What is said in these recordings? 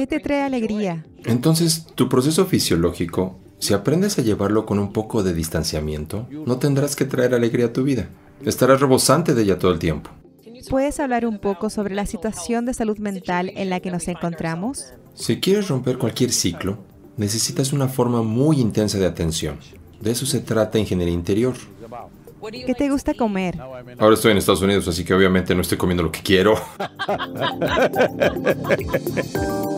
¿Qué te trae alegría? Entonces, tu proceso fisiológico, si aprendes a llevarlo con un poco de distanciamiento, no tendrás que traer alegría a tu vida. Estarás rebosante de ella todo el tiempo. ¿Puedes hablar un poco sobre la situación de salud mental en la que nos encontramos? Si quieres romper cualquier ciclo, necesitas una forma muy intensa de atención. De eso se trata ingeniería interior. ¿Qué te gusta comer? Ahora estoy en Estados Unidos, así que obviamente no estoy comiendo lo que quiero.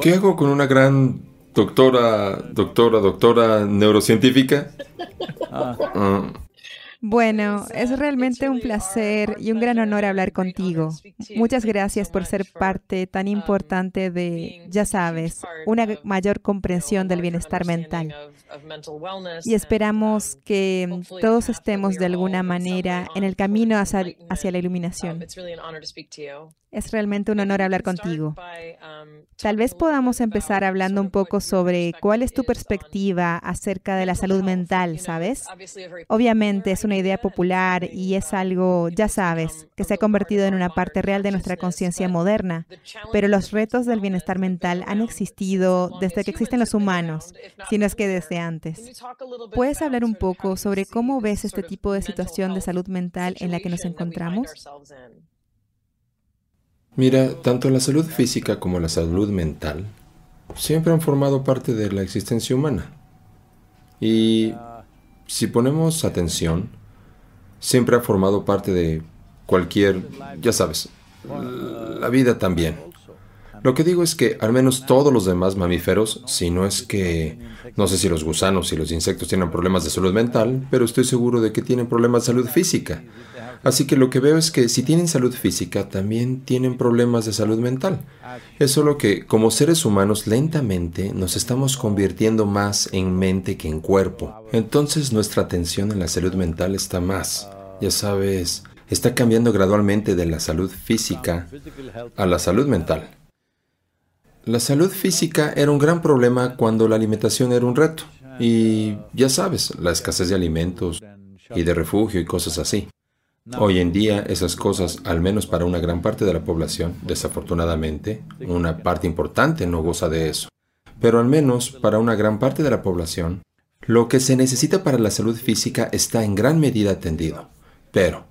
¿Qué hago con una gran doctora, doctora, doctora neurocientífica? Ah, Bueno, es realmente un placer y un gran honor hablar contigo. Muchas gracias por ser parte tan importante de, ya sabes, una mayor comprensión del bienestar mental. Y esperamos que todos estemos de alguna manera en el camino hacia, hacia la iluminación. Es realmente un honor hablar contigo. Tal vez podamos empezar hablando un poco sobre cuál es tu perspectiva acerca de la salud mental, ¿sabes? Obviamente es una idea popular y es algo, ya sabes, que se ha convertido en una parte real de nuestra conciencia moderna, pero los retos del bienestar mental han existido desde que existen los humanos, si no es que desde antes. ¿Puedes hablar un poco sobre cómo ves este tipo de situación de salud mental en la que nos encontramos? Mira, tanto la salud física como la salud mental siempre han formado parte de la existencia humana. Y si ponemos atención, siempre ha formado parte de cualquier, ya sabes, la vida también. Lo que digo es que al menos todos los demás mamíferos, si no es que, no sé si los gusanos y los insectos tienen problemas de salud mental, pero estoy seguro de que tienen problemas de salud física. Así que lo que veo es que si tienen salud física, también tienen problemas de salud mental. Es solo que como seres humanos lentamente nos estamos convirtiendo más en mente que en cuerpo. Entonces nuestra atención en la salud mental está más, ya sabes, está cambiando gradualmente de la salud física a la salud mental. La salud física era un gran problema cuando la alimentación era un reto. Y ya sabes, la escasez de alimentos y de refugio y cosas así. Hoy en día esas cosas, al menos para una gran parte de la población, desafortunadamente, una parte importante no goza de eso. Pero al menos para una gran parte de la población, lo que se necesita para la salud física está en gran medida atendido. Pero,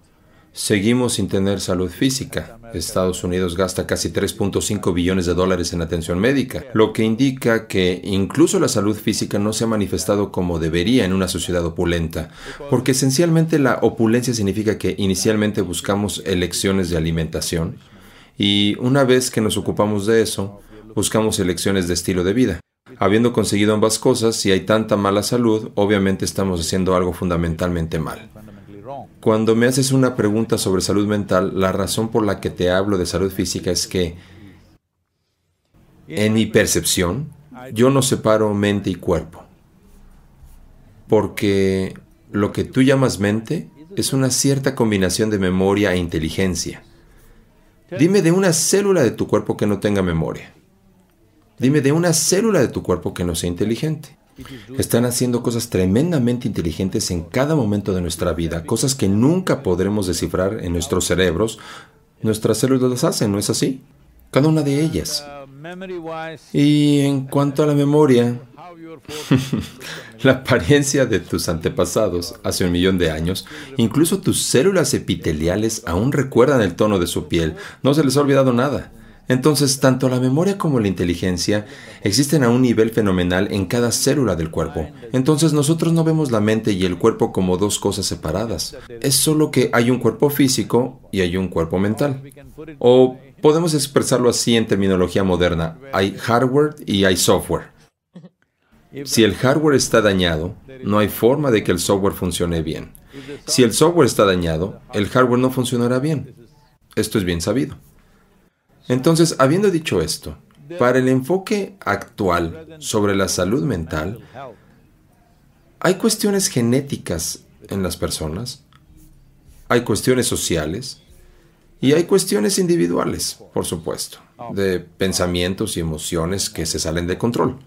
Seguimos sin tener salud física. Estados Unidos gasta casi 3.5 billones de dólares en atención médica, lo que indica que incluso la salud física no se ha manifestado como debería en una sociedad opulenta, porque esencialmente la opulencia significa que inicialmente buscamos elecciones de alimentación y una vez que nos ocupamos de eso, buscamos elecciones de estilo de vida. Habiendo conseguido ambas cosas, si hay tanta mala salud, obviamente estamos haciendo algo fundamentalmente mal. Cuando me haces una pregunta sobre salud mental, la razón por la que te hablo de salud física es que, en mi percepción, yo no separo mente y cuerpo. Porque lo que tú llamas mente es una cierta combinación de memoria e inteligencia. Dime de una célula de tu cuerpo que no tenga memoria. Dime de una célula de tu cuerpo que no sea inteligente. Están haciendo cosas tremendamente inteligentes en cada momento de nuestra vida, cosas que nunca podremos descifrar en nuestros cerebros. Nuestras células las hacen, ¿no es así? Cada una de ellas. Y en cuanto a la memoria, la apariencia de tus antepasados hace un millón de años, incluso tus células epiteliales aún recuerdan el tono de su piel, no se les ha olvidado nada. Entonces, tanto la memoria como la inteligencia existen a un nivel fenomenal en cada célula del cuerpo. Entonces, nosotros no vemos la mente y el cuerpo como dos cosas separadas. Es solo que hay un cuerpo físico y hay un cuerpo mental. O podemos expresarlo así en terminología moderna. Hay hardware y hay software. Si el hardware está dañado, no hay forma de que el software funcione bien. Si el software está dañado, el hardware no funcionará bien. Esto es bien sabido. Entonces, habiendo dicho esto, para el enfoque actual sobre la salud mental, hay cuestiones genéticas en las personas, hay cuestiones sociales y hay cuestiones individuales, por supuesto, de pensamientos y emociones que se salen de control.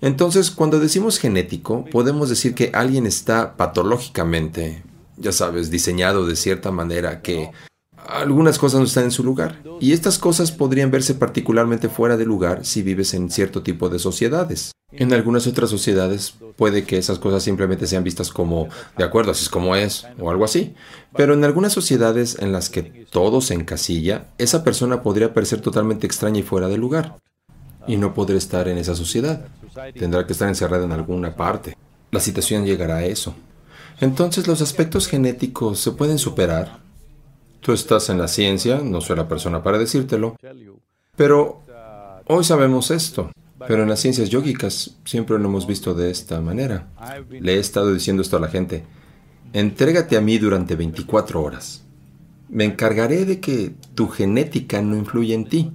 Entonces, cuando decimos genético, podemos decir que alguien está patológicamente, ya sabes, diseñado de cierta manera que algunas cosas no están en su lugar. Y estas cosas podrían verse particularmente fuera de lugar si vives en cierto tipo de sociedades. En algunas otras sociedades puede que esas cosas simplemente sean vistas como, de acuerdo, así es como es, o algo así. Pero en algunas sociedades en las que todo se encasilla, esa persona podría parecer totalmente extraña y fuera de lugar. Y no podrá estar en esa sociedad. Tendrá que estar encerrada en alguna parte. La situación llegará a eso. Entonces los aspectos genéticos se pueden superar Tú estás en la ciencia, no soy la persona para decírtelo, pero hoy sabemos esto. Pero en las ciencias yógicas siempre lo hemos visto de esta manera. Le he estado diciendo esto a la gente. Entrégate a mí durante 24 horas. Me encargaré de que tu genética no influya en ti.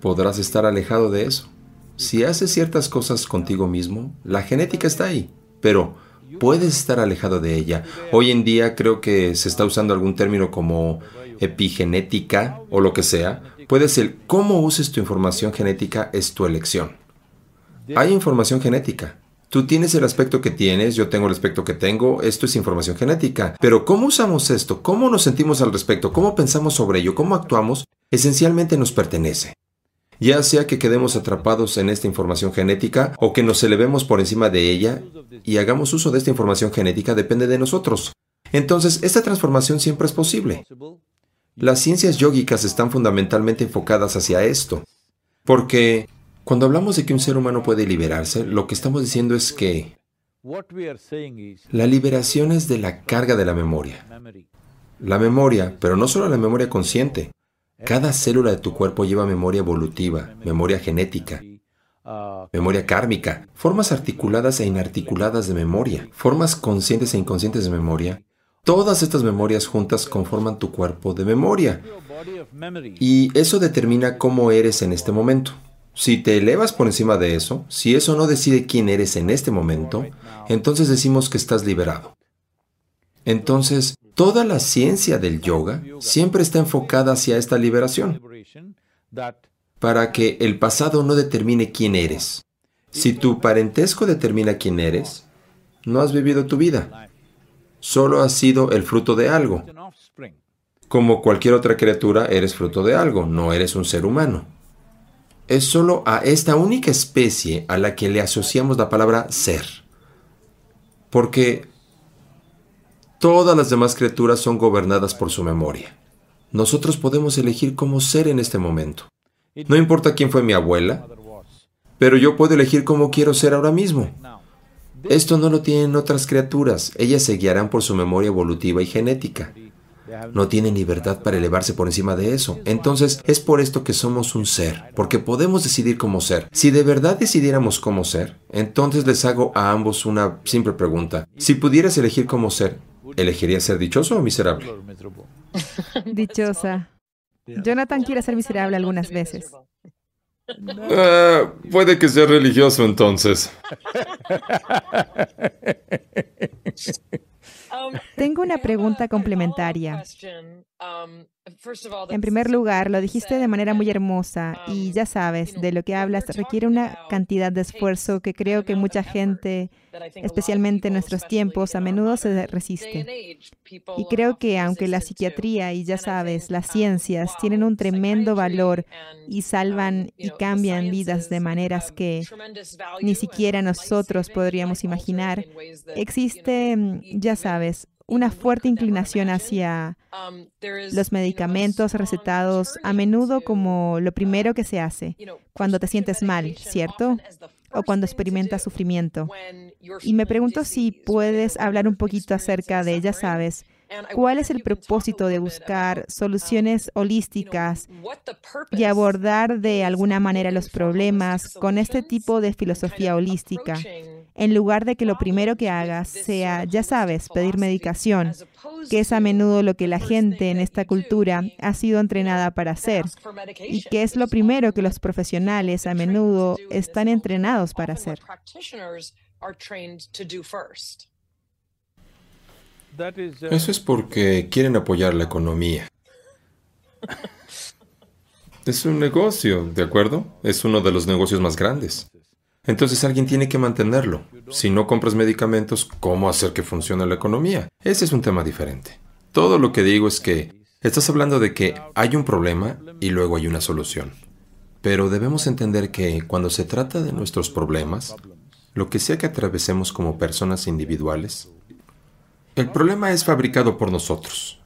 Podrás estar alejado de eso. Si haces ciertas cosas contigo mismo, la genética está ahí. Pero puedes estar alejado de ella. Hoy en día creo que se está usando algún término como epigenética o lo que sea. Puede ser cómo uses tu información genética es tu elección. Hay información genética. Tú tienes el aspecto que tienes, yo tengo el aspecto que tengo, esto es información genética. Pero ¿cómo usamos esto? ¿Cómo nos sentimos al respecto? ¿Cómo pensamos sobre ello? ¿Cómo actuamos? Esencialmente nos pertenece ya sea que quedemos atrapados en esta información genética o que nos elevemos por encima de ella y hagamos uso de esta información genética depende de nosotros. Entonces, esta transformación siempre es posible. Las ciencias yógicas están fundamentalmente enfocadas hacia esto, porque cuando hablamos de que un ser humano puede liberarse, lo que estamos diciendo es que la liberación es de la carga de la memoria. La memoria, pero no solo la memoria consciente, cada célula de tu cuerpo lleva memoria evolutiva, memoria genética, memoria kármica, formas articuladas e inarticuladas de memoria, formas conscientes e inconscientes de memoria. Todas estas memorias juntas conforman tu cuerpo de memoria. Y eso determina cómo eres en este momento. Si te elevas por encima de eso, si eso no decide quién eres en este momento, entonces decimos que estás liberado. Entonces, toda la ciencia del yoga siempre está enfocada hacia esta liberación, para que el pasado no determine quién eres. Si tu parentesco determina quién eres, no has vivido tu vida. Solo has sido el fruto de algo. Como cualquier otra criatura, eres fruto de algo, no eres un ser humano. Es solo a esta única especie a la que le asociamos la palabra ser. Porque Todas las demás criaturas son gobernadas por su memoria. Nosotros podemos elegir cómo ser en este momento. No importa quién fue mi abuela, pero yo puedo elegir cómo quiero ser ahora mismo. Esto no lo tienen otras criaturas. Ellas se guiarán por su memoria evolutiva y genética. No tienen libertad para elevarse por encima de eso. Entonces, es por esto que somos un ser, porque podemos decidir cómo ser. Si de verdad decidiéramos cómo ser, entonces les hago a ambos una simple pregunta. Si pudieras elegir cómo ser, ¿Elegiría ser dichoso o miserable? Dichosa. Jonathan quiere ser miserable algunas veces. Ah, puede que sea religioso entonces. Tengo una pregunta complementaria. En primer lugar, lo dijiste de manera muy hermosa y ya sabes, de lo que hablas requiere una cantidad de esfuerzo que creo que mucha gente, especialmente en nuestros tiempos, a menudo se resiste. Y creo que aunque la psiquiatría y ya sabes, las ciencias tienen un tremendo valor y salvan y cambian vidas de maneras que ni siquiera nosotros podríamos imaginar, existe, ya sabes, una fuerte inclinación hacia los medicamentos recetados a menudo como lo primero que se hace cuando te sientes mal, ¿cierto? O cuando experimentas sufrimiento. Y me pregunto si puedes hablar un poquito acerca de, ya sabes, ¿Cuál es el propósito de buscar soluciones holísticas y abordar de alguna manera los problemas con este tipo de filosofía holística? En lugar de que lo primero que hagas sea, ya sabes, pedir medicación, que es a menudo lo que la gente en esta cultura ha sido entrenada para hacer y que es lo primero que los profesionales a menudo están entrenados para hacer. Eso es porque quieren apoyar la economía. Es un negocio, ¿de acuerdo? Es uno de los negocios más grandes. Entonces alguien tiene que mantenerlo. Si no compras medicamentos, ¿cómo hacer que funcione la economía? Ese es un tema diferente. Todo lo que digo es que estás hablando de que hay un problema y luego hay una solución. Pero debemos entender que cuando se trata de nuestros problemas, lo que sea que atravesemos como personas individuales, el problema es fabricado por nosotros.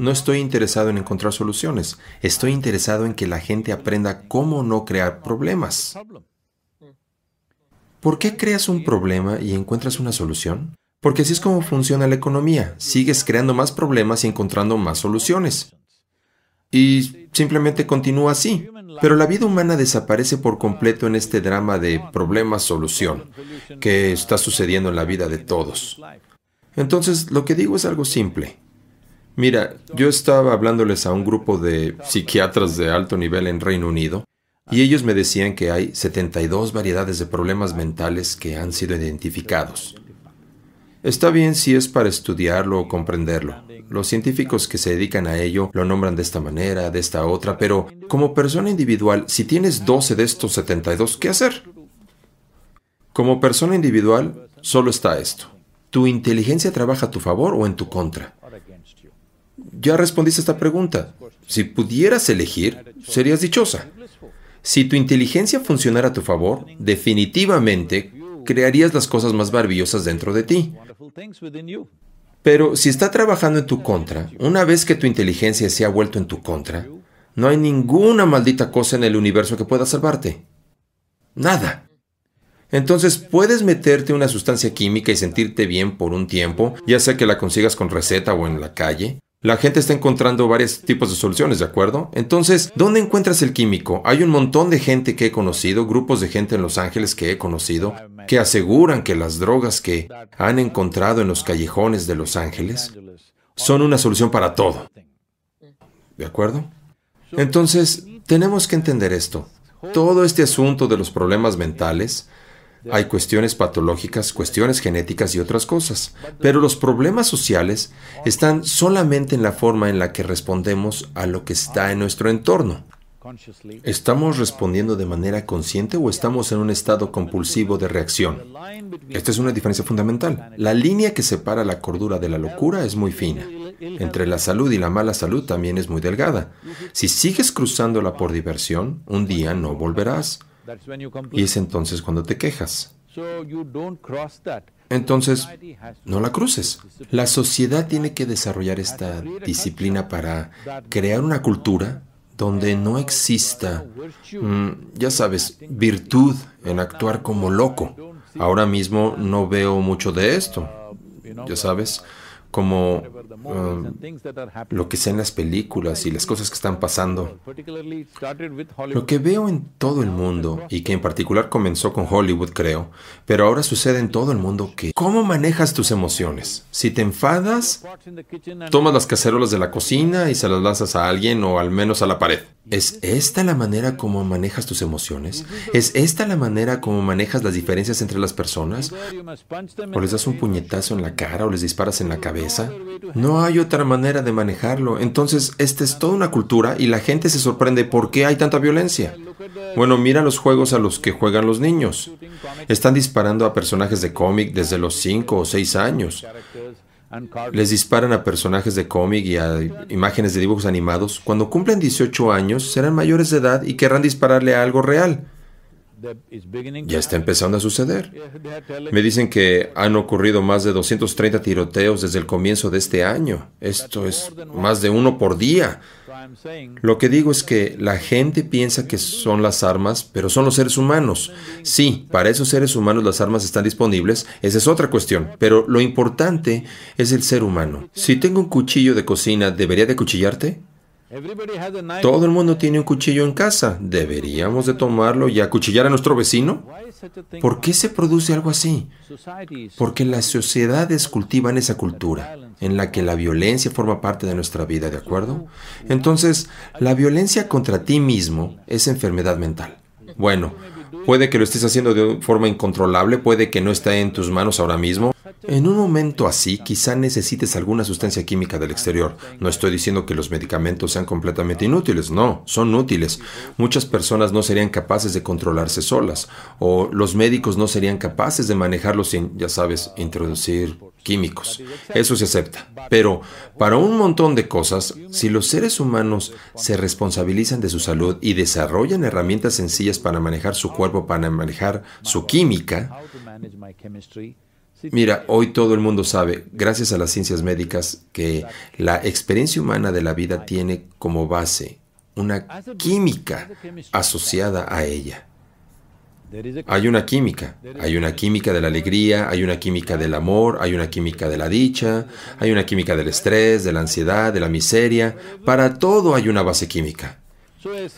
No estoy interesado en encontrar soluciones, estoy interesado en que la gente aprenda cómo no crear problemas. ¿Por qué creas un problema y encuentras una solución? Porque así es como funciona la economía. Sigues creando más problemas y encontrando más soluciones. Y simplemente continúa así. Pero la vida humana desaparece por completo en este drama de problema-solución que está sucediendo en la vida de todos. Entonces, lo que digo es algo simple. Mira, yo estaba hablándoles a un grupo de psiquiatras de alto nivel en Reino Unido y ellos me decían que hay 72 variedades de problemas mentales que han sido identificados. Está bien si es para estudiarlo o comprenderlo. Los científicos que se dedican a ello lo nombran de esta manera, de esta otra, pero como persona individual, si tienes 12 de estos 72, ¿qué hacer? Como persona individual, solo está esto. ¿Tu inteligencia trabaja a tu favor o en tu contra? Ya respondiste a esta pregunta. Si pudieras elegir, serías dichosa. Si tu inteligencia funcionara a tu favor, definitivamente crearías las cosas más maravillosas dentro de ti. Pero si está trabajando en tu contra, una vez que tu inteligencia se ha vuelto en tu contra, no hay ninguna maldita cosa en el universo que pueda salvarte. Nada. Entonces puedes meterte una sustancia química y sentirte bien por un tiempo, ya sea que la consigas con receta o en la calle, la gente está encontrando varios tipos de soluciones, ¿de acuerdo? Entonces, ¿dónde encuentras el químico? Hay un montón de gente que he conocido, grupos de gente en Los Ángeles que he conocido, que aseguran que las drogas que han encontrado en los callejones de Los Ángeles son una solución para todo. ¿De acuerdo? Entonces, tenemos que entender esto. Todo este asunto de los problemas mentales hay cuestiones patológicas, cuestiones genéticas y otras cosas. Pero los problemas sociales están solamente en la forma en la que respondemos a lo que está en nuestro entorno. ¿Estamos respondiendo de manera consciente o estamos en un estado compulsivo de reacción? Esta es una diferencia fundamental. La línea que separa la cordura de la locura es muy fina. Entre la salud y la mala salud también es muy delgada. Si sigues cruzándola por diversión, un día no volverás. Y es entonces cuando te quejas. Entonces, no la cruces. La sociedad tiene que desarrollar esta disciplina para crear una cultura donde no exista, mm, ya sabes, virtud en actuar como loco. Ahora mismo no veo mucho de esto, ya sabes como um, lo que sea en las películas y las cosas que están pasando. Lo que veo en todo el mundo, y que en particular comenzó con Hollywood, creo, pero ahora sucede en todo el mundo que ¿cómo manejas tus emociones? Si te enfadas, tomas las cacerolas de la cocina y se las lanzas a alguien o al menos a la pared. ¿Es esta la manera como manejas tus emociones? ¿Es esta la manera como manejas las diferencias entre las personas? ¿O les das un puñetazo en la cara o les disparas en la cabeza? No hay otra manera de manejarlo. Entonces, esta es toda una cultura y la gente se sorprende por qué hay tanta violencia. Bueno, mira los juegos a los que juegan los niños. Están disparando a personajes de cómic desde los 5 o 6 años. Les disparan a personajes de cómic y a imágenes de dibujos animados. Cuando cumplen 18 años, serán mayores de edad y querrán dispararle a algo real. Ya está empezando a suceder. Me dicen que han ocurrido más de 230 tiroteos desde el comienzo de este año. Esto es más de uno por día. Lo que digo es que la gente piensa que son las armas, pero son los seres humanos. Sí, para esos seres humanos las armas están disponibles, esa es otra cuestión, pero lo importante es el ser humano. Si tengo un cuchillo de cocina, ¿debería de cuchillarte? Todo el mundo tiene un cuchillo en casa. ¿Deberíamos de tomarlo y acuchillar a nuestro vecino? ¿Por qué se produce algo así? Porque las sociedades cultivan esa cultura en la que la violencia forma parte de nuestra vida, ¿de acuerdo? Entonces, la violencia contra ti mismo es enfermedad mental. Bueno, puede que lo estés haciendo de forma incontrolable, puede que no esté en tus manos ahora mismo, en un momento así, quizá necesites alguna sustancia química del exterior. No estoy diciendo que los medicamentos sean completamente inútiles, no, son útiles. Muchas personas no serían capaces de controlarse solas, o los médicos no serían capaces de manejarlo sin, ya sabes, introducir químicos. Eso se acepta. Pero para un montón de cosas, si los seres humanos se responsabilizan de su salud y desarrollan herramientas sencillas para manejar su cuerpo, para manejar su química, Mira, hoy todo el mundo sabe, gracias a las ciencias médicas, que la experiencia humana de la vida tiene como base una química asociada a ella. Hay una química, hay una química. de la alegría, hay una química del amor, hay una química de la dicha, hay una química del estrés, de la ansiedad, de la miseria. Para todo hay una base química.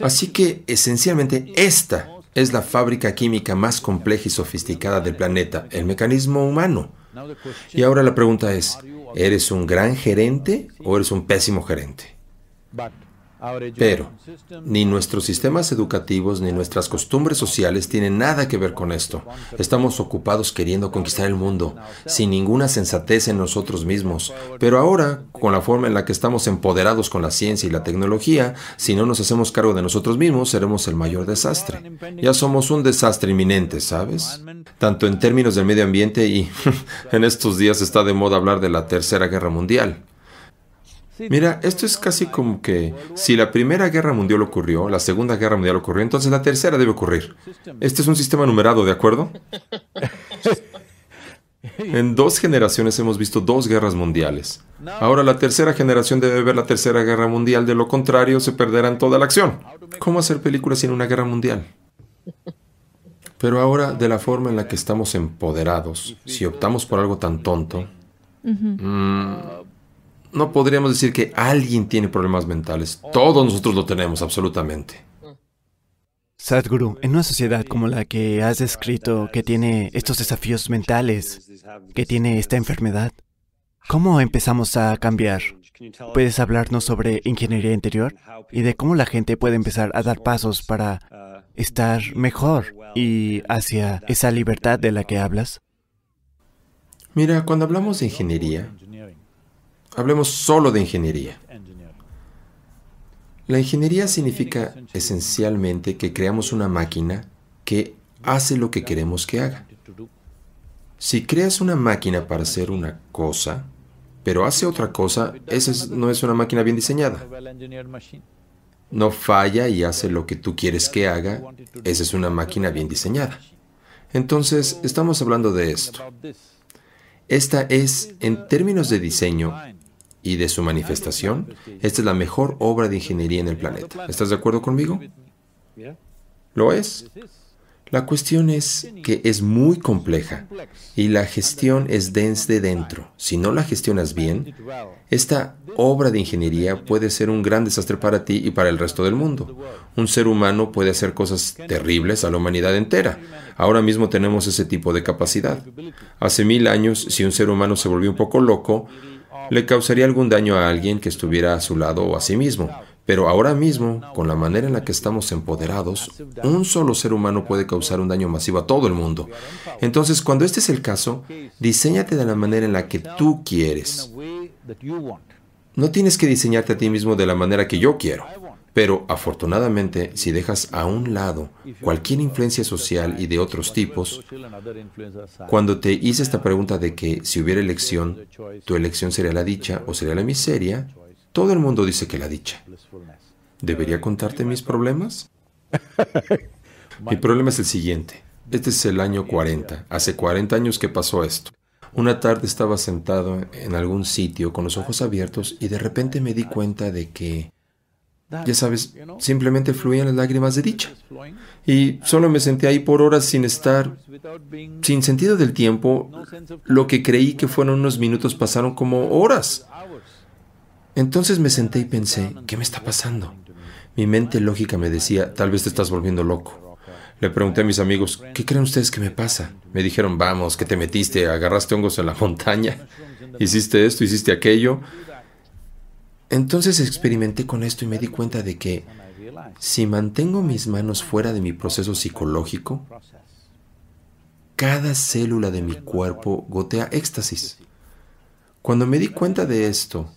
Así que esencialmente esta es la fábrica química más compleja y sofisticada del planeta, el mecanismo humano. Y ahora la pregunta es, ¿eres un gran gerente o eres un pésimo gerente? Pero ni nuestros sistemas educativos ni nuestras costumbres sociales tienen nada que ver con esto. Estamos ocupados queriendo conquistar el mundo, sin ninguna sensatez en nosotros mismos. Pero ahora, con la forma en la que estamos empoderados con la ciencia y la tecnología, si no nos hacemos cargo de nosotros mismos, seremos el mayor desastre. Ya somos un desastre inminente, ¿sabes? Tanto en términos del medio ambiente y en estos días está de moda hablar de la Tercera Guerra Mundial. Mira, esto es casi como que si la Primera Guerra Mundial ocurrió, la Segunda Guerra Mundial ocurrió, entonces la Tercera debe ocurrir. Este es un sistema numerado, ¿de acuerdo? En dos generaciones hemos visto dos guerras mundiales. Ahora la tercera generación debe ver la tercera guerra mundial, de lo contrario se perderá toda la acción. ¿Cómo hacer películas sin una guerra mundial? Pero ahora, de la forma en la que estamos empoderados, si optamos por algo tan tonto, no podríamos decir que alguien tiene problemas mentales. Todos nosotros lo tenemos, absolutamente. Sadhguru, en una sociedad como la que has descrito, que tiene estos desafíos mentales, que tiene esta enfermedad, ¿cómo empezamos a cambiar? ¿Puedes hablarnos sobre ingeniería interior y de cómo la gente puede empezar a dar pasos para estar mejor y hacia esa libertad de la que hablas? Mira, cuando hablamos de ingeniería, Hablemos solo de ingeniería. La ingeniería significa esencialmente que creamos una máquina que hace lo que queremos que haga. Si creas una máquina para hacer una cosa, pero hace otra cosa, esa no es una máquina bien diseñada. No falla y hace lo que tú quieres que haga, esa es una máquina bien diseñada. Entonces, estamos hablando de esto. Esta es, en términos de diseño, y de su manifestación, esta es la mejor obra de ingeniería en el planeta. ¿Estás de acuerdo conmigo? Lo es. La cuestión es que es muy compleja y la gestión es desde dentro. Si no la gestionas bien, esta obra de ingeniería puede ser un gran desastre para ti y para el resto del mundo. Un ser humano puede hacer cosas terribles a la humanidad entera. Ahora mismo tenemos ese tipo de capacidad. Hace mil años, si un ser humano se volvió un poco loco, le causaría algún daño a alguien que estuviera a su lado o a sí mismo. Pero ahora mismo, con la manera en la que estamos empoderados, un solo ser humano puede causar un daño masivo a todo el mundo. Entonces, cuando este es el caso, diseñate de la manera en la que tú quieres. No tienes que diseñarte a ti mismo de la manera que yo quiero. Pero afortunadamente, si dejas a un lado cualquier influencia social y de otros tipos, cuando te hice esta pregunta de que si hubiera elección, tu elección sería la dicha o sería la miseria, todo el mundo dice que la dicha. ¿Debería contarte mis problemas? Mi problema es el siguiente. Este es el año 40. Hace 40 años que pasó esto. Una tarde estaba sentado en algún sitio con los ojos abiertos y de repente me di cuenta de que ya sabes, simplemente fluían las lágrimas de dicha. Y solo me senté ahí por horas sin estar, sin sentido del tiempo. Lo que creí que fueron unos minutos pasaron como horas. Entonces me senté y pensé, ¿qué me está pasando? Mi mente lógica me decía, tal vez te estás volviendo loco. Le pregunté a mis amigos, ¿qué creen ustedes que me pasa? Me dijeron, vamos, que te metiste, agarraste hongos en la montaña, hiciste esto, hiciste aquello. Entonces experimenté con esto y me di cuenta de que si mantengo mis manos fuera de mi proceso psicológico, cada célula de mi cuerpo gotea éxtasis. Cuando me di cuenta de esto,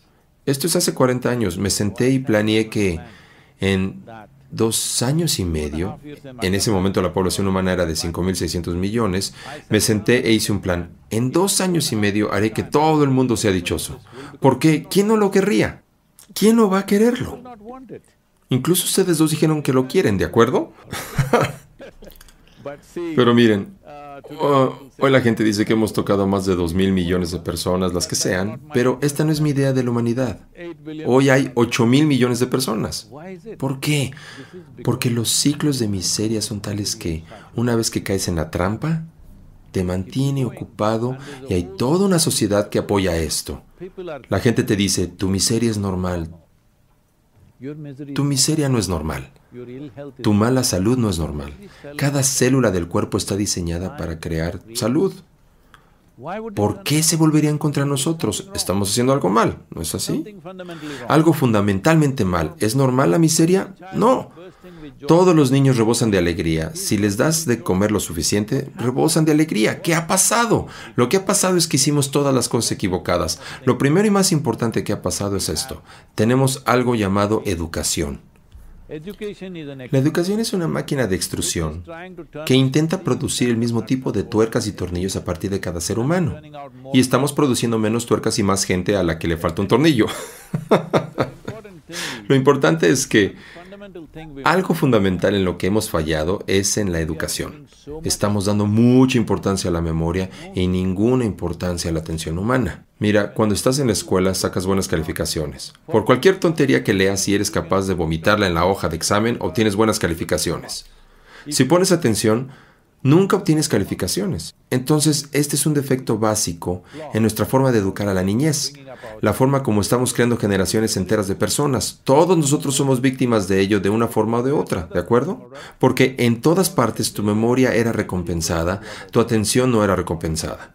esto es hace 40 años, me senté y planeé que en dos años y medio, en ese momento la población humana era de 5.600 millones, me senté e hice un plan. En dos años y medio haré que todo el mundo sea dichoso. ¿Por qué? ¿Quién no lo querría? ¿Quién no va a quererlo? Incluso ustedes dos dijeron que lo quieren, ¿de acuerdo? Pero miren, oh, hoy la gente dice que hemos tocado a más de 2 mil millones de personas, las que sean, pero esta no es mi idea de la humanidad. Hoy hay 8 mil millones de personas. ¿Por qué? Porque los ciclos de miseria son tales que, una vez que caes en la trampa, te mantiene ocupado y hay toda una sociedad que apoya esto. La gente te dice, tu miseria es normal, tu miseria no es normal. Tu mala salud no es normal. Cada célula del cuerpo está diseñada para crear salud. ¿Por qué se volverían contra nosotros? Estamos haciendo algo mal, ¿no es así? Algo fundamentalmente mal. ¿Es normal la miseria? No. Todos los niños rebosan de alegría. Si les das de comer lo suficiente, rebosan de alegría. ¿Qué ha pasado? Lo que ha pasado es que hicimos todas las cosas equivocadas. Lo primero y más importante que ha pasado es esto. Tenemos algo llamado educación. La educación es una máquina de extrusión que intenta producir el mismo tipo de tuercas y tornillos a partir de cada ser humano. Y estamos produciendo menos tuercas y más gente a la que le falta un tornillo. Lo importante es que algo fundamental en lo que hemos fallado es en la educación. Estamos dando mucha importancia a la memoria y ninguna importancia a la atención humana. Mira, cuando estás en la escuela sacas buenas calificaciones. Por cualquier tontería que leas y eres capaz de vomitarla en la hoja de examen, obtienes buenas calificaciones. Si pones atención, nunca obtienes calificaciones. Entonces, este es un defecto básico en nuestra forma de educar a la niñez, la forma como estamos creando generaciones enteras de personas. Todos nosotros somos víctimas de ello de una forma o de otra, ¿de acuerdo? Porque en todas partes tu memoria era recompensada, tu atención no era recompensada.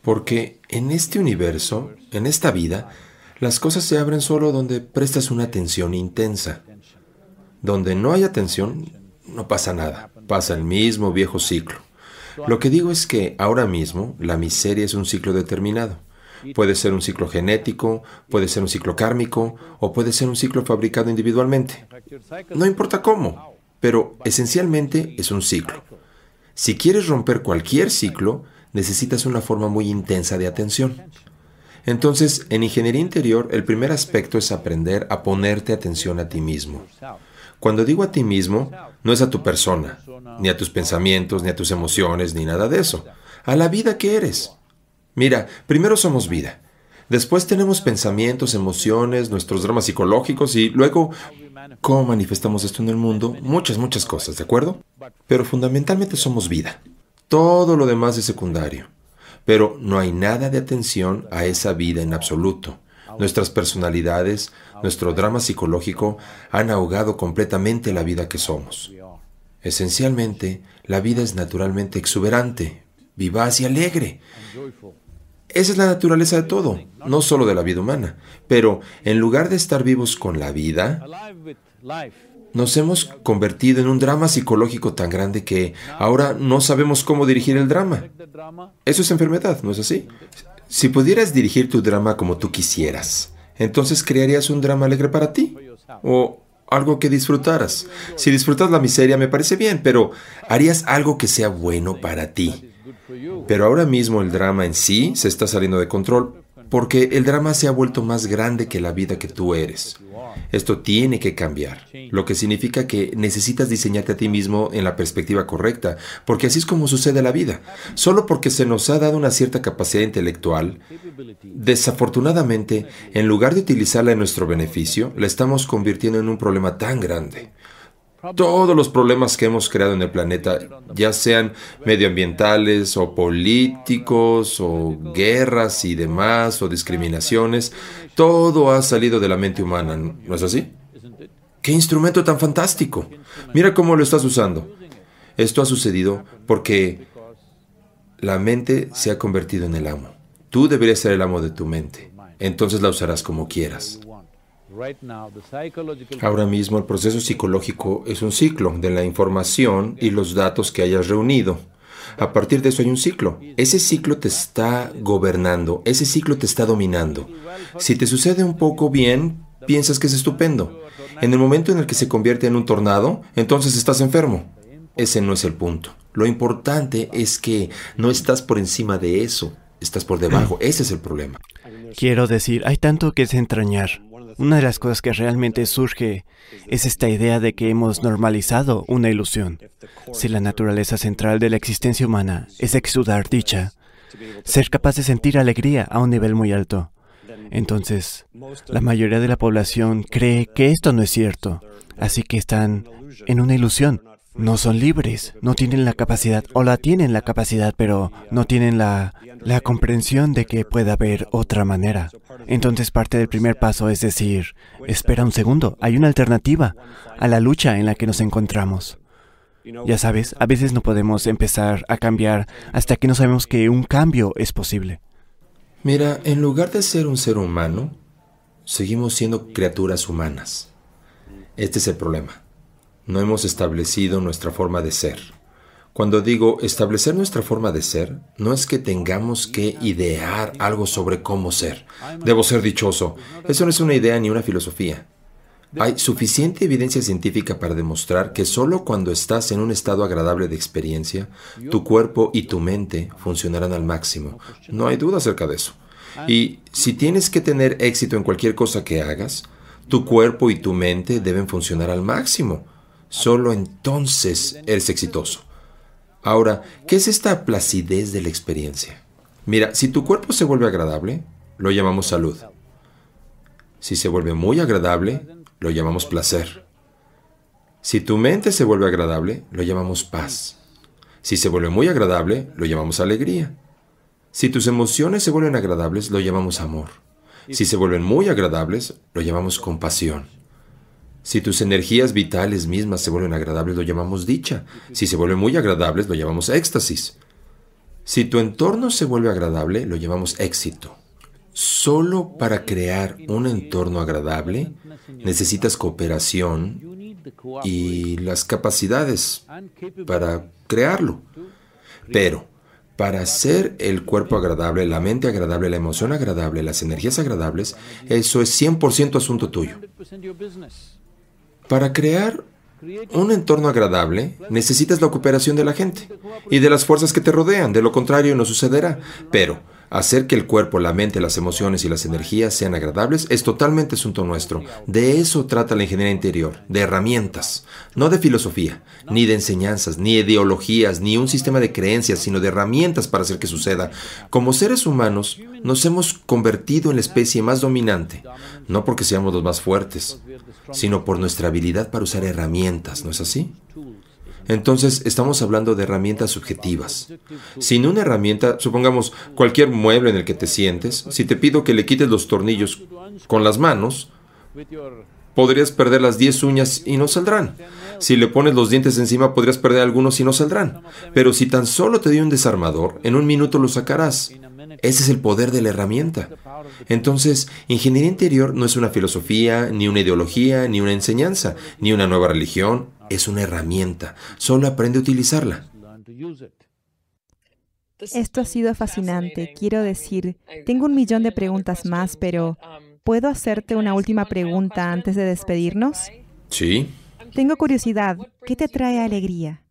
Porque en este universo, en esta vida, las cosas se abren solo donde prestas una atención intensa. Donde no hay atención, no pasa nada pasa el mismo viejo ciclo. Lo que digo es que ahora mismo la miseria es un ciclo determinado. Puede ser un ciclo genético, puede ser un ciclo kármico o puede ser un ciclo fabricado individualmente. No importa cómo, pero esencialmente es un ciclo. Si quieres romper cualquier ciclo, necesitas una forma muy intensa de atención. Entonces, en ingeniería interior, el primer aspecto es aprender a ponerte atención a ti mismo. Cuando digo a ti mismo, no es a tu persona, ni a tus pensamientos, ni a tus emociones, ni nada de eso. A la vida que eres. Mira, primero somos vida. Después tenemos pensamientos, emociones, nuestros dramas psicológicos y luego cómo manifestamos esto en el mundo, muchas, muchas cosas, ¿de acuerdo? Pero fundamentalmente somos vida. Todo lo demás es secundario. Pero no hay nada de atención a esa vida en absoluto. Nuestras personalidades, nuestro drama psicológico han ahogado completamente la vida que somos. Esencialmente, la vida es naturalmente exuberante, vivaz y alegre. Esa es la naturaleza de todo, no solo de la vida humana. Pero en lugar de estar vivos con la vida, nos hemos convertido en un drama psicológico tan grande que ahora no sabemos cómo dirigir el drama. Eso es enfermedad, ¿no es así? Si pudieras dirigir tu drama como tú quisieras, entonces crearías un drama alegre para ti. O algo que disfrutaras. Si disfrutas la miseria me parece bien, pero harías algo que sea bueno para ti. Pero ahora mismo el drama en sí se está saliendo de control porque el drama se ha vuelto más grande que la vida que tú eres. Esto tiene que cambiar, lo que significa que necesitas diseñarte a ti mismo en la perspectiva correcta, porque así es como sucede la vida. Solo porque se nos ha dado una cierta capacidad intelectual, desafortunadamente, en lugar de utilizarla en nuestro beneficio, la estamos convirtiendo en un problema tan grande. Todos los problemas que hemos creado en el planeta, ya sean medioambientales o políticos o guerras y demás o discriminaciones, todo ha salido de la mente humana, ¿no es así? ¡Qué instrumento tan fantástico! Mira cómo lo estás usando. Esto ha sucedido porque la mente se ha convertido en el amo. Tú deberías ser el amo de tu mente. Entonces la usarás como quieras. Ahora mismo el proceso psicológico es un ciclo de la información y los datos que hayas reunido. A partir de eso hay un ciclo. Ese ciclo te está gobernando, ese ciclo te está dominando. Si te sucede un poco bien, piensas que es estupendo. En el momento en el que se convierte en un tornado, entonces estás enfermo. Ese no es el punto. Lo importante es que no estás por encima de eso, estás por debajo. Ese es el problema. Quiero decir, hay tanto que desentrañar. Una de las cosas que realmente surge es esta idea de que hemos normalizado una ilusión. Si la naturaleza central de la existencia humana es exudar dicha, ser capaz de sentir alegría a un nivel muy alto, entonces la mayoría de la población cree que esto no es cierto, así que están en una ilusión. No son libres, no tienen la capacidad, o la tienen la capacidad, pero no tienen la, la comprensión de que pueda haber otra manera. Entonces parte del primer paso es decir, espera un segundo, hay una alternativa a la lucha en la que nos encontramos. Ya sabes, a veces no podemos empezar a cambiar hasta que no sabemos que un cambio es posible. Mira, en lugar de ser un ser humano, seguimos siendo criaturas humanas. Este es el problema no hemos establecido nuestra forma de ser. Cuando digo establecer nuestra forma de ser, no es que tengamos que idear algo sobre cómo ser. Debo ser dichoso. Eso no es una idea ni una filosofía. Hay suficiente evidencia científica para demostrar que solo cuando estás en un estado agradable de experiencia, tu cuerpo y tu mente funcionarán al máximo. No hay duda acerca de eso. Y si tienes que tener éxito en cualquier cosa que hagas, tu cuerpo y tu mente deben funcionar al máximo. Solo entonces eres exitoso. Ahora, ¿qué es esta placidez de la experiencia? Mira, si tu cuerpo se vuelve agradable, lo llamamos salud. Si se vuelve muy agradable, lo llamamos placer. Si tu mente se vuelve agradable, lo llamamos paz. Si se vuelve muy agradable, lo llamamos alegría. Si tus emociones se vuelven agradables, lo llamamos amor. Si se vuelven muy agradables, lo llamamos compasión. Si tus energías vitales mismas se vuelven agradables, lo llamamos dicha. Si se vuelven muy agradables, lo llamamos éxtasis. Si tu entorno se vuelve agradable, lo llamamos éxito. Solo para crear un entorno agradable necesitas cooperación y las capacidades para crearlo. Pero para hacer el cuerpo agradable, la mente agradable, la emoción agradable, las energías agradables, eso es 100% asunto tuyo. Para crear un entorno agradable, necesitas la cooperación de la gente y de las fuerzas que te rodean, de lo contrario no sucederá. Pero hacer que el cuerpo, la mente, las emociones y las energías sean agradables es totalmente asunto nuestro. De eso trata la ingeniería interior, de herramientas, no de filosofía, ni de enseñanzas, ni ideologías, ni un sistema de creencias, sino de herramientas para hacer que suceda. Como seres humanos, nos hemos convertido en la especie más dominante, no porque seamos los más fuertes, sino por nuestra habilidad para usar herramientas, ¿no es así? Entonces estamos hablando de herramientas subjetivas. Sin una herramienta, supongamos cualquier mueble en el que te sientes, si te pido que le quites los tornillos con las manos, podrías perder las 10 uñas y no saldrán. Si le pones los dientes encima, podrías perder algunos y no saldrán. Pero si tan solo te doy un desarmador, en un minuto lo sacarás. Ese es el poder de la herramienta. Entonces, ingeniería interior no es una filosofía, ni una ideología, ni una enseñanza, ni una nueva religión. Es una herramienta. Solo aprende a utilizarla. Esto ha sido fascinante. Quiero decir, tengo un millón de preguntas más, pero ¿puedo hacerte una última pregunta antes de despedirnos? Sí. Tengo curiosidad. ¿Qué te trae alegría?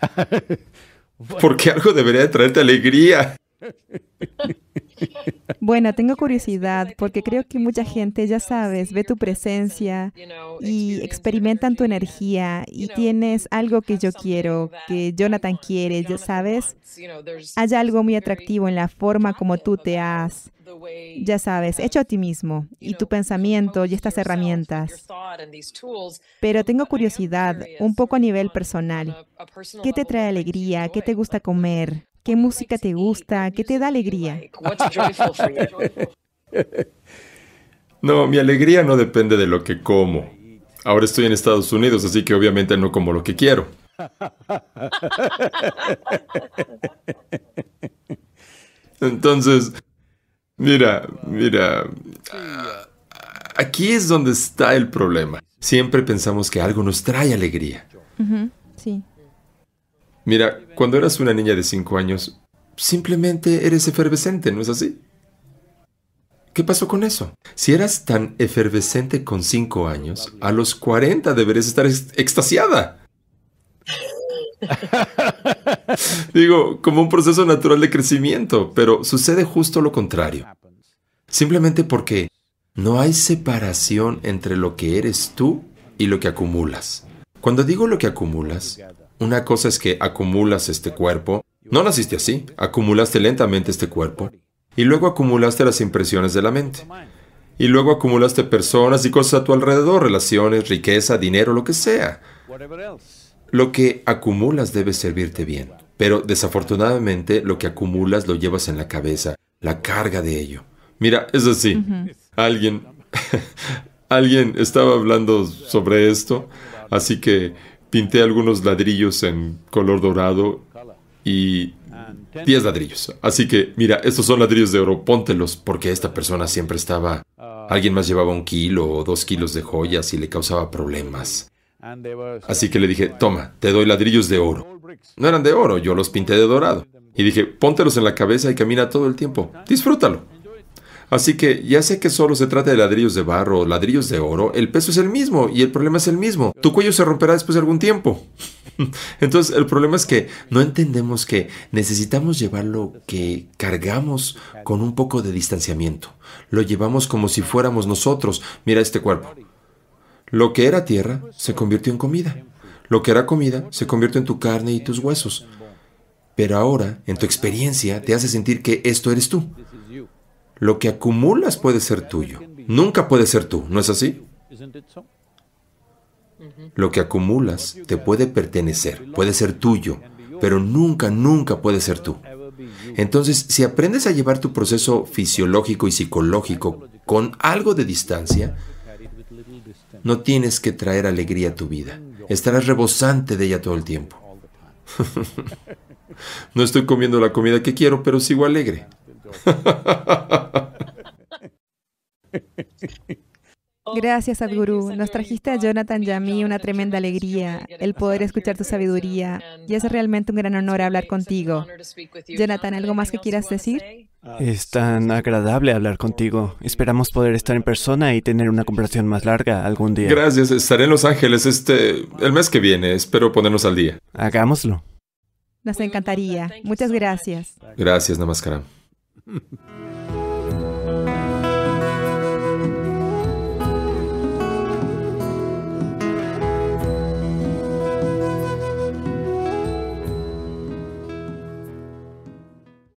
Porque algo debería de traerte alegría. Bueno, tengo curiosidad porque creo que mucha gente, ya sabes, ve tu presencia y experimentan tu energía y tienes algo que yo quiero, que Jonathan quiere, ya sabes. Hay algo muy atractivo en la forma como tú te has, ya sabes, hecho a ti mismo y tu pensamiento y estas herramientas. Pero tengo curiosidad, un poco a nivel personal. ¿Qué te trae alegría? ¿Qué te gusta comer? ¿Qué música te gusta? ¿Qué te da alegría? No, mi alegría no depende de lo que como. Ahora estoy en Estados Unidos, así que obviamente no como lo que quiero. Entonces, mira, mira, aquí es donde está el problema. Siempre pensamos que algo nos trae alegría. Sí. Mira, cuando eras una niña de cinco años, simplemente eres efervescente, ¿no es así? ¿Qué pasó con eso? Si eras tan efervescente con cinco años, a los 40 deberías estar extasiada. Digo, como un proceso natural de crecimiento, pero sucede justo lo contrario. Simplemente porque no hay separación entre lo que eres tú y lo que acumulas. Cuando digo lo que acumulas, una cosa es que acumulas este cuerpo. No naciste así, acumulaste lentamente este cuerpo. Y luego acumulaste las impresiones de la mente. Y luego acumulaste personas y cosas a tu alrededor, relaciones, riqueza, dinero, lo que sea. Lo que acumulas debe servirte bien, pero desafortunadamente lo que acumulas lo llevas en la cabeza, la carga de ello. Mira, es así. Alguien, alguien estaba hablando sobre esto, así que pinté algunos ladrillos en color dorado y 10 ladrillos. Así que, mira, estos son ladrillos de oro, póntelos, porque esta persona siempre estaba... Alguien más llevaba un kilo o dos kilos de joyas y le causaba problemas. Así que le dije, toma, te doy ladrillos de oro. No eran de oro, yo los pinté de dorado. Y dije, póntelos en la cabeza y camina todo el tiempo. Disfrútalo. Así que ya sé que solo se trata de ladrillos de barro o ladrillos de oro, el peso es el mismo y el problema es el mismo. Tu cuello se romperá después de algún tiempo. Entonces el problema es que no entendemos que necesitamos llevar lo que cargamos con un poco de distanciamiento. Lo llevamos como si fuéramos nosotros. Mira este cuerpo. Lo que era tierra se convirtió en comida. Lo que era comida se convirtió en tu carne y tus huesos. Pero ahora, en tu experiencia, te hace sentir que esto eres tú. Lo que acumulas puede ser tuyo. Nunca puede ser tú, ¿no es así? Lo que acumulas te puede pertenecer, puede ser tuyo, pero nunca, nunca puede ser tú. Entonces, si aprendes a llevar tu proceso fisiológico y psicológico con algo de distancia, no tienes que traer alegría a tu vida. Estarás rebosante de ella todo el tiempo. no estoy comiendo la comida que quiero, pero sigo alegre. Gracias, Sadhguru. Nos trajiste a Jonathan y a mí una tremenda alegría, el poder escuchar tu sabiduría, y es realmente un gran honor hablar contigo. Jonathan, ¿algo más que quieras decir? Es tan agradable hablar contigo. Esperamos poder estar en persona y tener una conversación más larga algún día. Gracias. Estaré en Los Ángeles este el mes que viene. Espero ponernos al día. Hagámoslo. Nos encantaría. Muchas gracias. Gracias, Namaskaram. Hmm.